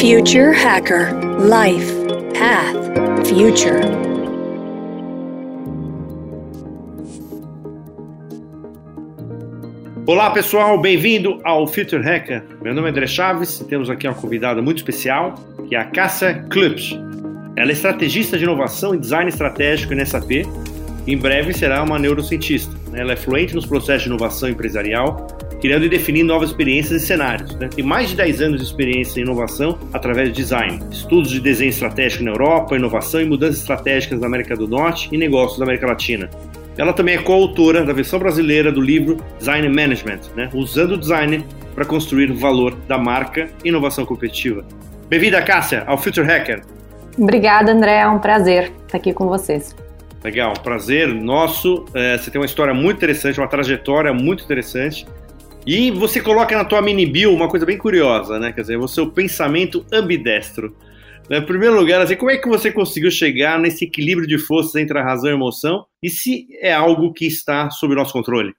Future Hacker Life Path Future. Olá pessoal, bem-vindo ao Future Hacker. Meu nome é André Chaves e temos aqui uma convidada muito especial, que é a Cássia Klubs. Ela é estrategista de inovação e design estratégico na SAP em breve será uma neurocientista. Ela é fluente nos processos de inovação empresarial criando e definindo novas experiências e cenários. Né? Tem mais de 10 anos de experiência em inovação através de design, estudos de desenho estratégico na Europa, inovação e mudanças estratégicas na América do Norte e negócios da América Latina. Ela também é coautora da versão brasileira do livro Design Management, né? usando o design para construir o valor da marca e inovação competitiva. Bem-vinda, Cássia, ao Future Hacker. Obrigada, André. É um prazer estar aqui com vocês. Legal, prazer nosso. É, você tem uma história muito interessante, uma trajetória muito interessante. E você coloca na tua mini bio uma coisa bem curiosa, né? Quer dizer, o seu pensamento ambidestro. Em primeiro lugar, assim, como é que você conseguiu chegar nesse equilíbrio de forças entre a razão e a emoção? E se é algo que está sob nosso controle?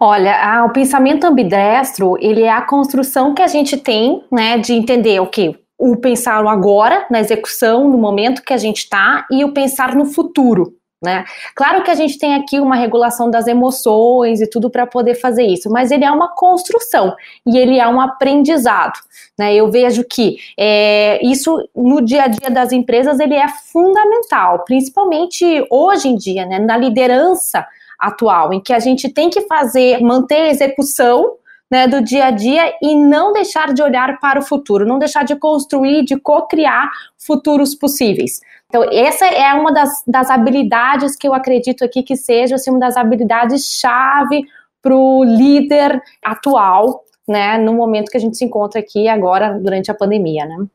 Olha, a, o pensamento ambidestro, ele é a construção que a gente tem, né, de entender o que o pensar o agora, na execução, no momento que a gente está, e o pensar no futuro, né? Claro que a gente tem aqui uma regulação das emoções e tudo para poder fazer isso, mas ele é uma construção e ele é um aprendizado. Né? Eu vejo que é, isso no dia a dia das empresas ele é fundamental, principalmente hoje em dia, né, na liderança atual, em que a gente tem que fazer, manter a execução né, do dia a dia e não deixar de olhar para o futuro, não deixar de construir, de co-criar futuros possíveis. Então, essa é uma das, das habilidades que eu acredito aqui que seja assim, uma das habilidades-chave para o líder atual, né, no momento que a gente se encontra aqui agora, durante a pandemia, né.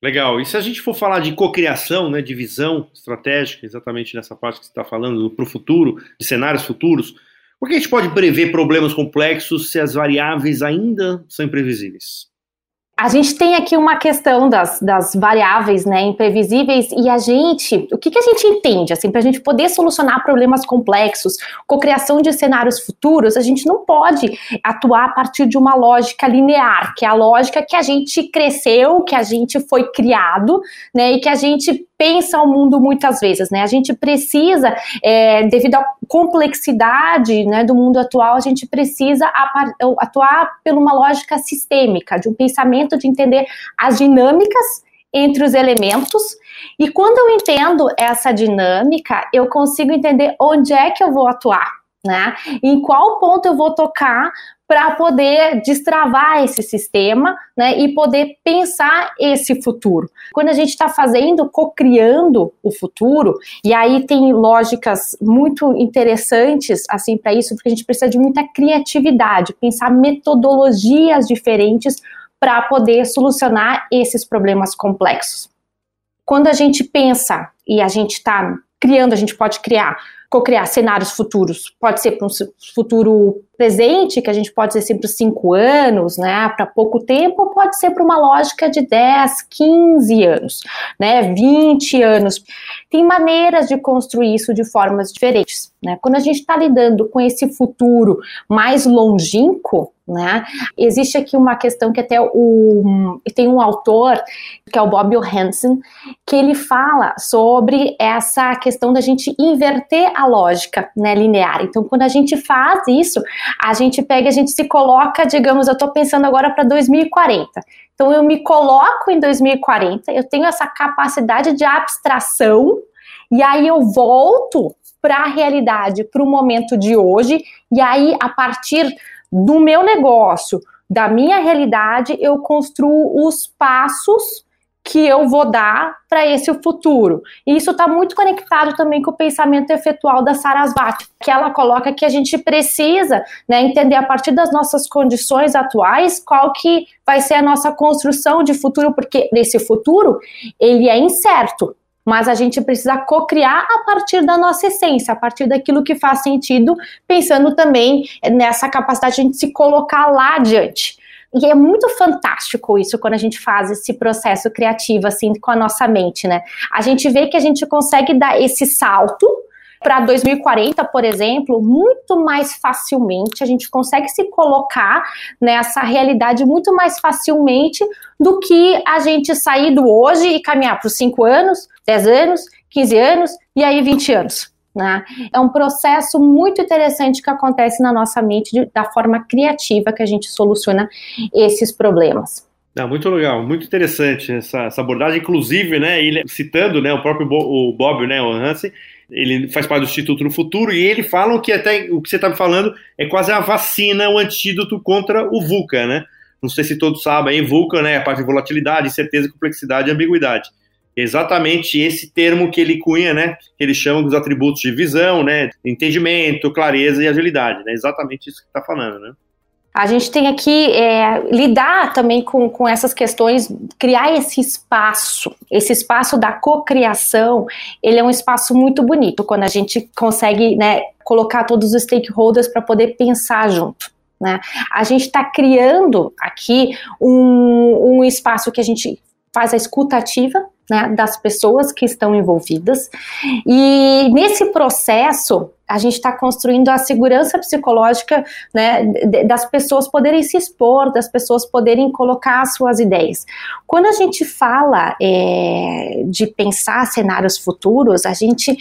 Legal. E se a gente for falar de cocriação, né, de visão estratégica, exatamente nessa parte que você está falando, para o futuro, de cenários futuros, por que a gente pode prever problemas complexos se as variáveis ainda são imprevisíveis? A gente tem aqui uma questão das, das variáveis né, imprevisíveis e a gente, o que, que a gente entende, assim, para a gente poder solucionar problemas complexos, cocriação de cenários futuros, a gente não pode atuar a partir de uma lógica linear, que é a lógica que a gente cresceu, que a gente foi criado, né, e que a gente pensa o mundo muitas vezes, né? A gente precisa, é, devido à complexidade né, do mundo atual, a gente precisa atuar por uma lógica sistêmica, de um pensamento de entender as dinâmicas entre os elementos. E quando eu entendo essa dinâmica, eu consigo entender onde é que eu vou atuar. Né? Em qual ponto eu vou tocar para poder destravar esse sistema né, e poder pensar esse futuro. Quando a gente está fazendo, co-criando o futuro, e aí tem lógicas muito interessantes assim para isso, porque a gente precisa de muita criatividade, pensar metodologias diferentes para poder solucionar esses problemas complexos. Quando a gente pensa e a gente está criando, a gente pode criar co-criar cenários futuros. Pode ser para um futuro presente, que a gente pode ser sempre cinco anos, né, para pouco tempo, ou pode ser para uma lógica de 10, 15 anos, né, 20 anos. Tem maneiras de construir isso de formas diferentes, né? Quando a gente está lidando com esse futuro mais longínquo, né? Existe aqui uma questão que até o tem um autor que é o Bob Johansen que ele fala sobre essa questão da gente inverter a lógica, né, linear. Então, quando a gente faz isso, a gente pega, a gente se coloca, digamos, eu estou pensando agora para 2040. Então, eu me coloco em 2040, eu tenho essa capacidade de abstração, e aí eu volto para a realidade, para o momento de hoje, e aí, a partir do meu negócio, da minha realidade, eu construo os passos que eu vou dar para esse futuro. E isso está muito conectado também com o pensamento efetual da Sarasvati, que ela coloca que a gente precisa né, entender a partir das nossas condições atuais qual que vai ser a nossa construção de futuro, porque esse futuro ele é incerto. Mas a gente precisa co-criar a partir da nossa essência, a partir daquilo que faz sentido, pensando também nessa capacidade de a gente se colocar lá adiante. E é muito fantástico isso quando a gente faz esse processo criativo assim com a nossa mente, né? A gente vê que a gente consegue dar esse salto para 2040, por exemplo, muito mais facilmente, a gente consegue se colocar nessa realidade muito mais facilmente do que a gente sair do hoje e caminhar para os 5 anos, 10 anos, 15 anos e aí 20 anos. Né? É um processo muito interessante que acontece na nossa mente de, da forma criativa que a gente soluciona esses problemas. Não, muito legal, muito interessante essa, essa, abordagem, inclusive, né, ele, citando né, o próprio Bo, o Bob, né, o Hansen, ele faz parte do Instituto no Futuro e ele falam que até o que você está me falando é quase a vacina, o antídoto contra o VUCA, né? Não sei se todos sabem, VUCA, né, a parte de volatilidade, incerteza, complexidade e ambiguidade exatamente esse termo que ele cunha, né, que ele chama dos atributos de visão, né, entendimento, clareza e agilidade, né, exatamente isso que está falando, né. A gente tem aqui é, lidar também com, com essas questões, criar esse espaço, esse espaço da cocriação, ele é um espaço muito bonito quando a gente consegue né, colocar todos os stakeholders para poder pensar junto. Né? A gente está criando aqui um, um espaço que a gente faz a escutativa, né, das pessoas que estão envolvidas. E nesse processo, a gente está construindo a segurança psicológica né, das pessoas poderem se expor, das pessoas poderem colocar suas ideias. Quando a gente fala é, de pensar cenários futuros, a gente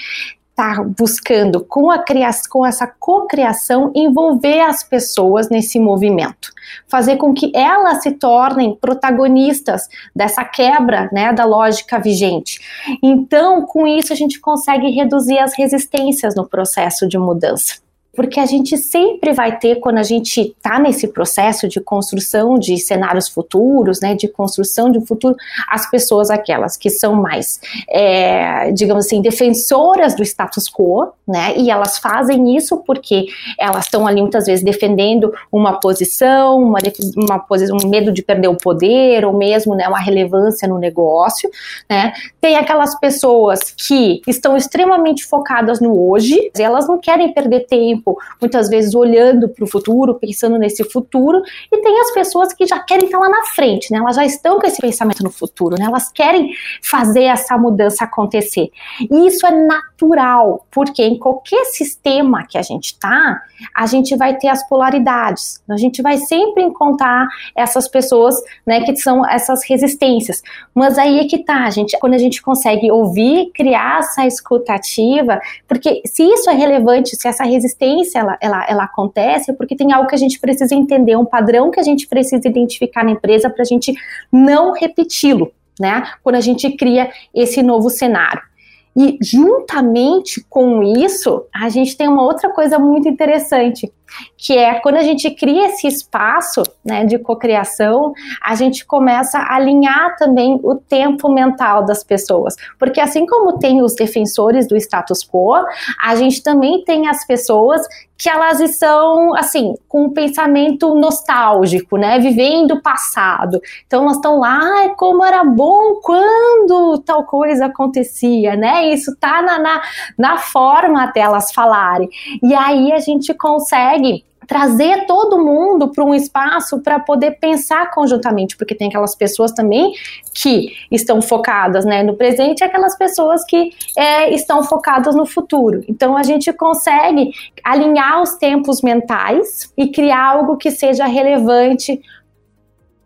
está buscando com a criação, com essa cocriação envolver as pessoas nesse movimento, fazer com que elas se tornem protagonistas dessa quebra, né, da lógica vigente. Então, com isso a gente consegue reduzir as resistências no processo de mudança porque a gente sempre vai ter, quando a gente está nesse processo de construção de cenários futuros, né, de construção de um futuro, as pessoas aquelas que são mais, é, digamos assim, defensoras do status quo, né, e elas fazem isso porque elas estão ali muitas vezes defendendo uma posição, uma, uma posição, um medo de perder o poder, ou mesmo, né, uma relevância no negócio, né, tem aquelas pessoas que estão extremamente focadas no hoje, elas não querem perder tempo tempo, muitas vezes olhando para o futuro, pensando nesse futuro, e tem as pessoas que já querem estar lá na frente, né? Elas já estão com esse pensamento no futuro, né? Elas querem fazer essa mudança acontecer. E isso é natural, porque em qualquer sistema que a gente está, a gente vai ter as polaridades. A gente vai sempre encontrar essas pessoas, né, que são essas resistências. Mas aí é que tá, gente, quando a gente consegue ouvir, criar essa escutativa, porque se isso é relevante, se essa resistência ela, ela, ela acontece porque tem algo que a gente precisa entender, um padrão que a gente precisa identificar na empresa para a gente não repeti-lo, né? Quando a gente cria esse novo cenário. E juntamente com isso, a gente tem uma outra coisa muito interessante, que é quando a gente cria esse espaço né, de cocriação, a gente começa a alinhar também o tempo mental das pessoas. Porque assim como tem os defensores do status quo, a gente também tem as pessoas que elas estão, assim, com um pensamento nostálgico, né, vivendo o passado. Então elas estão lá, como era bom quando tal coisa acontecia, né, isso tá na, na, na forma delas falarem. E aí a gente consegue trazer todo mundo para um espaço para poder pensar conjuntamente, porque tem aquelas pessoas também que estão focadas né, no presente e aquelas pessoas que é, estão focadas no futuro. Então a gente consegue alinhar os tempos mentais e criar algo que seja relevante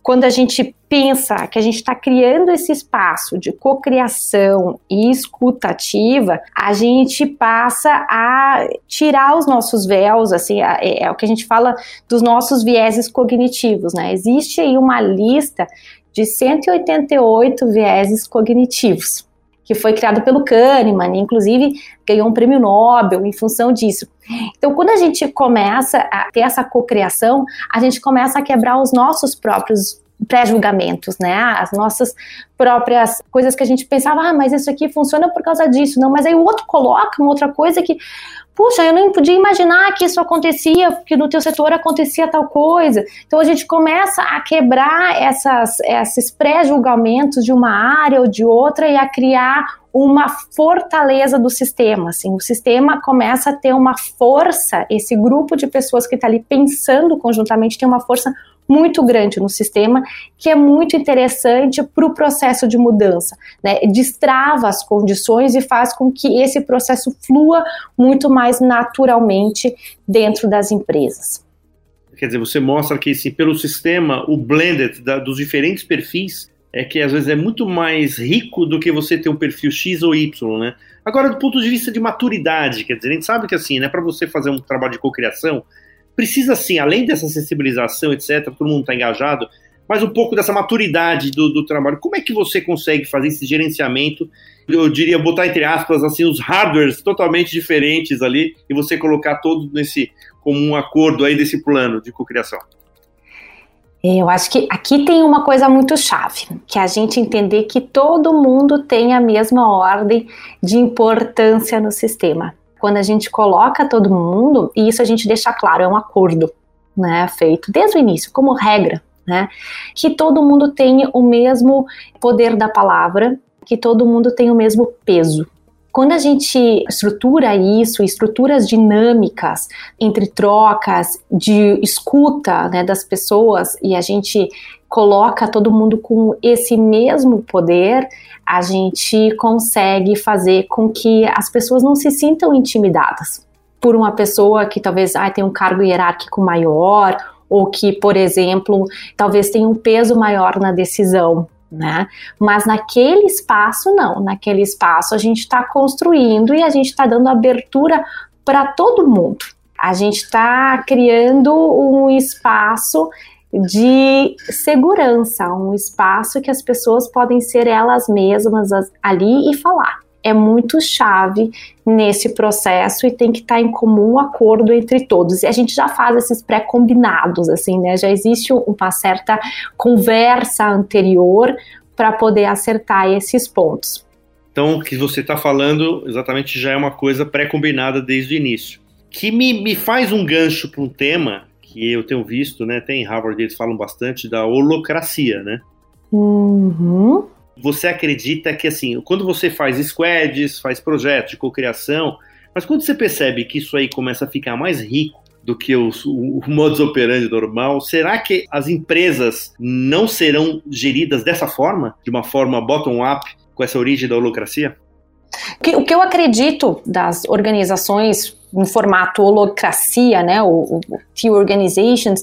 quando a gente pensa que a gente está criando esse espaço de cocriação e escutativa, a gente passa a tirar os nossos véus, assim, é, é o que a gente fala dos nossos vieses cognitivos, né? Existe aí uma lista de 188 vieses cognitivos que foi criado pelo Kahneman, inclusive ganhou um prêmio Nobel em função disso. Então, quando a gente começa a ter essa cocriação, a gente começa a quebrar os nossos próprios pré-julgamentos, né? As nossas próprias coisas que a gente pensava, ah, mas isso aqui funciona por causa disso. Não, mas aí o outro coloca uma outra coisa que, puxa, eu não podia imaginar que isso acontecia, que no teu setor acontecia tal coisa. Então a gente começa a quebrar essas, esses pré-julgamentos de uma área ou de outra e a criar uma fortaleza do sistema, assim, o sistema começa a ter uma força, esse grupo de pessoas que está ali pensando conjuntamente tem uma força muito grande no sistema, que é muito interessante para o processo de mudança, né? Destrava as condições e faz com que esse processo flua muito mais naturalmente dentro das empresas. Quer dizer, você mostra que assim, pelo sistema, o blended da, dos diferentes perfis é que às vezes é muito mais rico do que você ter um perfil X ou Y, né? Agora, do ponto de vista de maturidade, quer dizer, a gente sabe que assim, né, para você fazer um trabalho de cocriação, precisa sim, além dessa sensibilização, etc., todo mundo está engajado, mas um pouco dessa maturidade do, do, trabalho. Como é que você consegue fazer esse gerenciamento? Eu diria, botar entre aspas, assim, os hardwares totalmente diferentes ali e você colocar todo nesse como um acordo aí desse plano de cocriação. Eu acho que aqui tem uma coisa muito chave, que é a gente entender que todo mundo tem a mesma ordem de importância no sistema. Quando a gente coloca todo mundo, e isso a gente deixa claro, é um acordo, né, feito desde o início, como regra, né, que todo mundo tem o mesmo poder da palavra, que todo mundo tem o mesmo peso, quando a gente estrutura isso, estruturas dinâmicas entre trocas de escuta né, das pessoas e a gente coloca todo mundo com esse mesmo poder, a gente consegue fazer com que as pessoas não se sintam intimidadas por uma pessoa que talvez ah, tem um cargo hierárquico maior ou que, por exemplo, talvez tenha um peso maior na decisão né? Mas naquele espaço, não. Naquele espaço a gente está construindo e a gente está dando abertura para todo mundo. A gente está criando um espaço de segurança, um espaço que as pessoas podem ser elas mesmas ali e falar é muito chave nesse processo e tem que estar em comum acordo entre todos. E a gente já faz esses pré-combinados, assim, né? Já existe uma certa conversa anterior para poder acertar esses pontos. Então, o que você está falando exatamente já é uma coisa pré-combinada desde o início. Que me, me faz um gancho para um tema que eu tenho visto, né? Tem em Harvard, eles falam bastante da holocracia, né? Uhum você acredita que, assim, quando você faz squads, faz projetos de cocriação, mas quando você percebe que isso aí começa a ficar mais rico do que o, o, modus operandi normal, será que as empresas não serão geridas dessa forma, de uma forma bottom-up, com essa origem da holocracia? O que eu acredito das organizações no formato holocracia, né, o, o Few Organizations,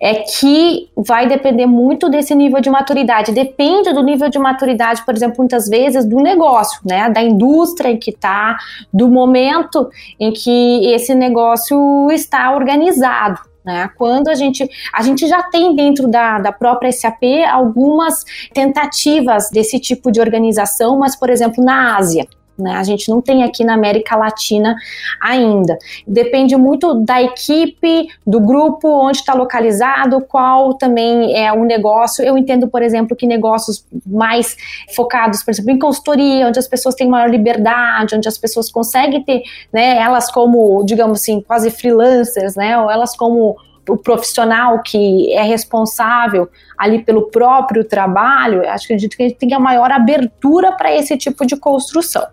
é que vai depender muito desse nível de maturidade. Depende do nível de maturidade, por exemplo, muitas vezes do negócio, né, da indústria em que está, do momento em que esse negócio está organizado. Né? Quando a gente, a gente já tem dentro da, da própria SAP algumas tentativas desse tipo de organização, mas, por exemplo, na Ásia, né? A gente não tem aqui na América Latina ainda. Depende muito da equipe, do grupo, onde está localizado, qual também é o negócio. Eu entendo, por exemplo, que negócios mais focados, por exemplo, em consultoria, onde as pessoas têm maior liberdade, onde as pessoas conseguem ter, né, elas como, digamos assim, quase freelancers, né, ou elas como o profissional que é responsável ali pelo próprio trabalho, acho que a gente tem a maior abertura para esse tipo de construção.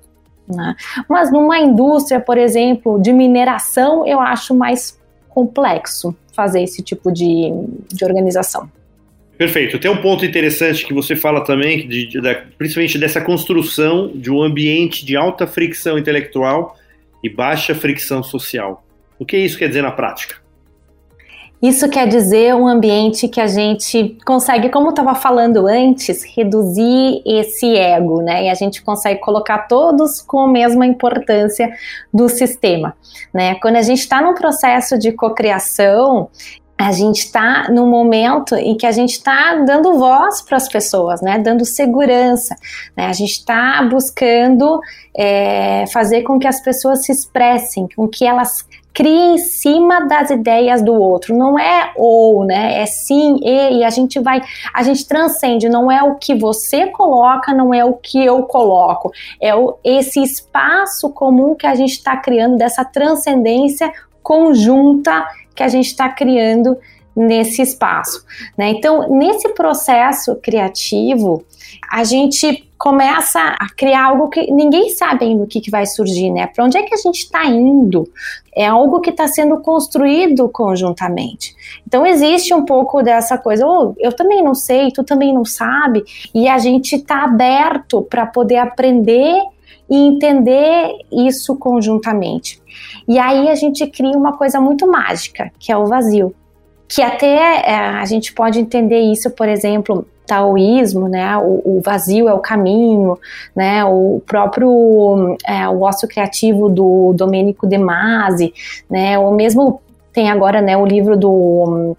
Né? Mas numa indústria, por exemplo, de mineração, eu acho mais complexo fazer esse tipo de, de organização. Perfeito. Tem um ponto interessante que você fala também, de, de, principalmente dessa construção de um ambiente de alta fricção intelectual e baixa fricção social. O que isso quer dizer na prática? Isso quer dizer um ambiente que a gente consegue, como eu estava falando antes, reduzir esse ego, né? E a gente consegue colocar todos com a mesma importância do sistema, né? Quando a gente está num processo de cocriação, a gente está no momento em que a gente está dando voz para as pessoas, né? Dando segurança, né? A gente está buscando é, fazer com que as pessoas se expressem, com que elas cria em cima das ideias do outro. Não é ou, né? É sim e, e a gente vai, a gente transcende. Não é o que você coloca, não é o que eu coloco. É o, esse espaço comum que a gente está criando dessa transcendência conjunta que a gente está criando nesse espaço. Né? Então, nesse processo criativo, a gente começa a criar algo que ninguém sabe ainda o que, que vai surgir, né? Para onde é que a gente está indo? É algo que está sendo construído conjuntamente. Então existe um pouco dessa coisa, oh, eu também não sei, tu também não sabe, e a gente está aberto para poder aprender e entender isso conjuntamente. E aí a gente cria uma coisa muito mágica, que é o vazio. Que até é, a gente pode entender isso, por exemplo, taoísmo, né, o, o, vazio é o caminho, né, o próprio é, o ócio criativo do Domenico De Masi, né, ou mesmo tem agora, né, o livro do um,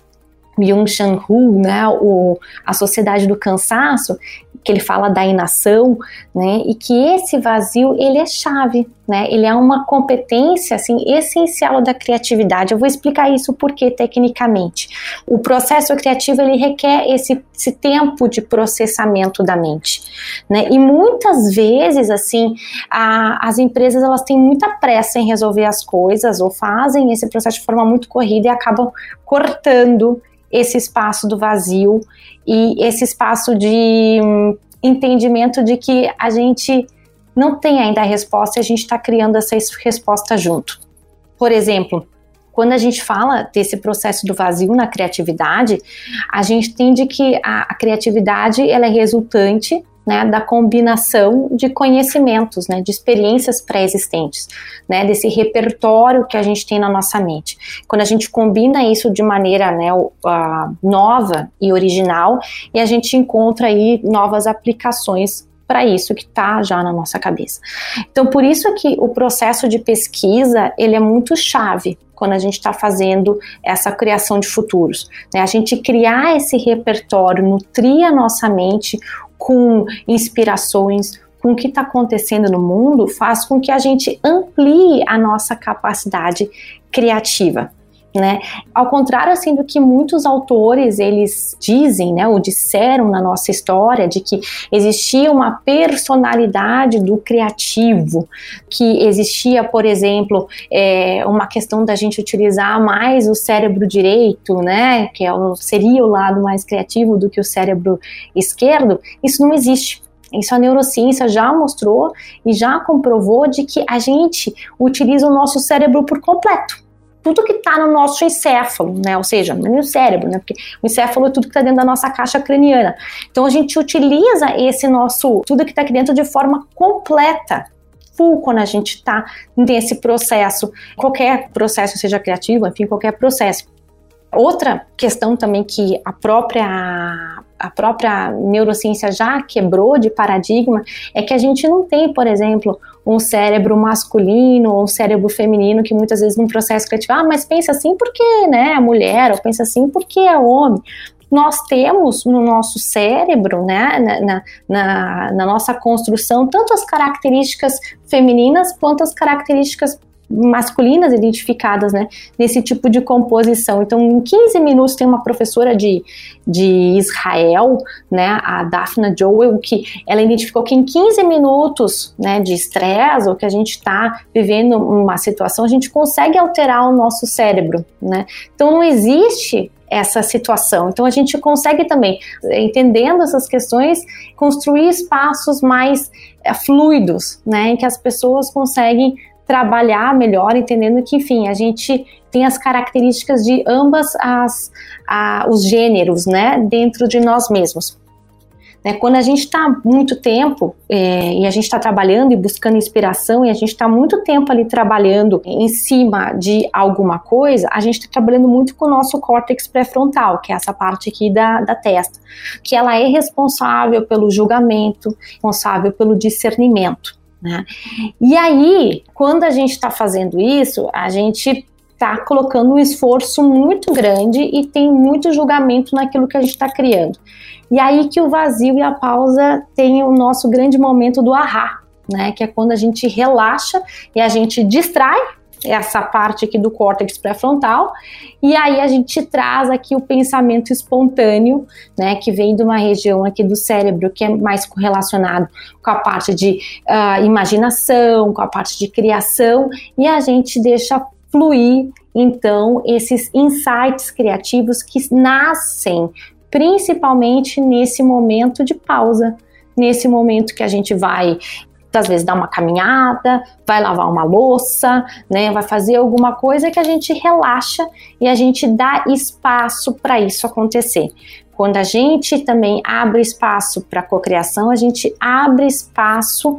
Byung-Chun Hu, né, o, a Sociedade do Cansaço, que ele fala da inação, né, e que esse vazio, ele é chave, né, ele é uma competência, assim, essencial da criatividade. Eu vou explicar isso porque, tecnicamente. O processo criativo, ele requer esse, esse tempo de processamento da mente, né, e muitas vezes, assim, a, as empresas, elas têm muita pressa em resolver as coisas, ou fazem esse processo de forma muito corrida e acabam cortando esse espaço do vazio e esse espaço de hum, entendimento de que a gente não tem ainda a resposta e a gente está criando essa resposta junto. Por exemplo, quando a gente fala desse processo do vazio na criatividade, a gente entende que a, a criatividade ela é resultante né, da combinação de conhecimentos, né, de experiências pré-existentes, né, desse repertório que a gente tem na nossa mente. Quando a gente combina isso de maneira né, uh, nova e original, e a gente encontra aí novas aplicações para isso que está já na nossa cabeça. Então, por isso que o processo de pesquisa ele é muito chave quando a gente está fazendo essa criação de futuros. Né? A gente criar esse repertório, nutrir a nossa mente com inspirações, com o que está acontecendo no mundo, faz com que a gente amplie a nossa capacidade criativa né? Ao contrário assim do que muitos autores eles dizem, né, ou disseram na nossa história de que existia uma personalidade do criativo, que existia, por exemplo, é, uma questão da gente utilizar mais o cérebro direito, né, que é o, seria o lado mais criativo do que o cérebro esquerdo. Isso não existe. Isso a neurociência já mostrou e já comprovou de que a gente utiliza o nosso cérebro por completo tudo que está no nosso encéfalo, né? Ou seja, no cérebro, né? Porque o encéfalo é tudo que está dentro da nossa caixa craniana. Então a gente utiliza esse nosso, tudo que está aqui dentro de forma completa. Full quando a gente está nesse processo, qualquer processo, seja criativo, enfim, qualquer processo. Outra questão também que a própria a própria neurociência já quebrou de paradigma é que a gente não tem, por exemplo, um cérebro masculino ou um cérebro feminino que muitas vezes num processo criativo, ah, mas pensa assim porque né, é mulher, ou pensa assim porque é homem. Nós temos no nosso cérebro, né, na, na, na nossa construção, tanto as características femininas quanto as características masculinas identificadas né, nesse tipo de composição. Então, em 15 minutos, tem uma professora de, de Israel, né, a Daphna Joel, que ela identificou que em 15 minutos né, de estresse, ou que a gente está vivendo uma situação, a gente consegue alterar o nosso cérebro. Né? Então, não existe essa situação. Então a gente consegue também, entendendo essas questões, construir espaços mais é, fluidos, né, em que as pessoas conseguem trabalhar melhor, entendendo que, enfim, a gente tem as características de ambas as a, os gêneros, né, dentro de nós mesmos. Né, quando a gente está muito tempo é, e a gente está trabalhando e buscando inspiração e a gente está muito tempo ali trabalhando em cima de alguma coisa, a gente está trabalhando muito com o nosso córtex pré-frontal, que é essa parte aqui da, da testa, que ela é responsável pelo julgamento, responsável pelo discernimento. Né? E aí, quando a gente está fazendo isso, a gente está colocando um esforço muito grande e tem muito julgamento naquilo que a gente está criando. E aí que o vazio e a pausa tem o nosso grande momento do ahá, né? Que é quando a gente relaxa e a gente distrai essa parte aqui do córtex pré-frontal, e aí a gente traz aqui o pensamento espontâneo, né, que vem de uma região aqui do cérebro que é mais correlacionado com a parte de uh, imaginação, com a parte de criação, e a gente deixa fluir então esses insights criativos que nascem principalmente nesse momento de pausa, nesse momento que a gente vai às vezes dar uma caminhada, vai lavar uma louça, né, vai fazer alguma coisa que a gente relaxa e a gente dá espaço para isso acontecer. Quando a gente também abre espaço para cocriação, a gente abre espaço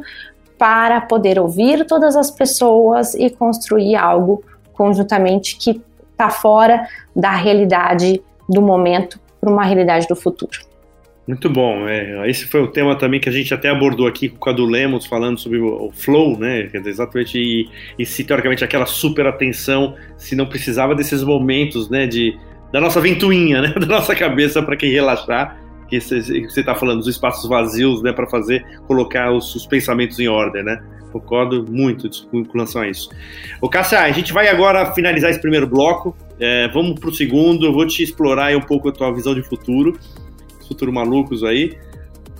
para poder ouvir todas as pessoas e construir algo conjuntamente que está fora da realidade do momento para uma realidade do futuro. Muito bom. É, esse foi o tema também que a gente até abordou aqui com o Cadu Lemos, falando sobre o, flow, né? Exatamente, e, e se teoricamente aquela super atenção, se não precisava desses momentos, né, de, da nossa ventoinha, né, da nossa cabeça para quem relaxar, que você está falando dos espaços vazios, né, para fazer, colocar os, os, pensamentos em ordem, né? Concordo muito com relação a isso. O Cássia, a gente vai agora finalizar esse primeiro bloco. É, vamos para o segundo. Eu vou te explorar um pouco a tua visão de futuro futuro malucos aí.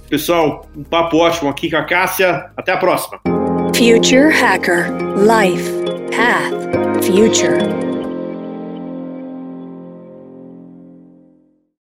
Pessoal, um papo ótimo aqui com a Cássia. Até a próxima. Future Hacker Life Path Future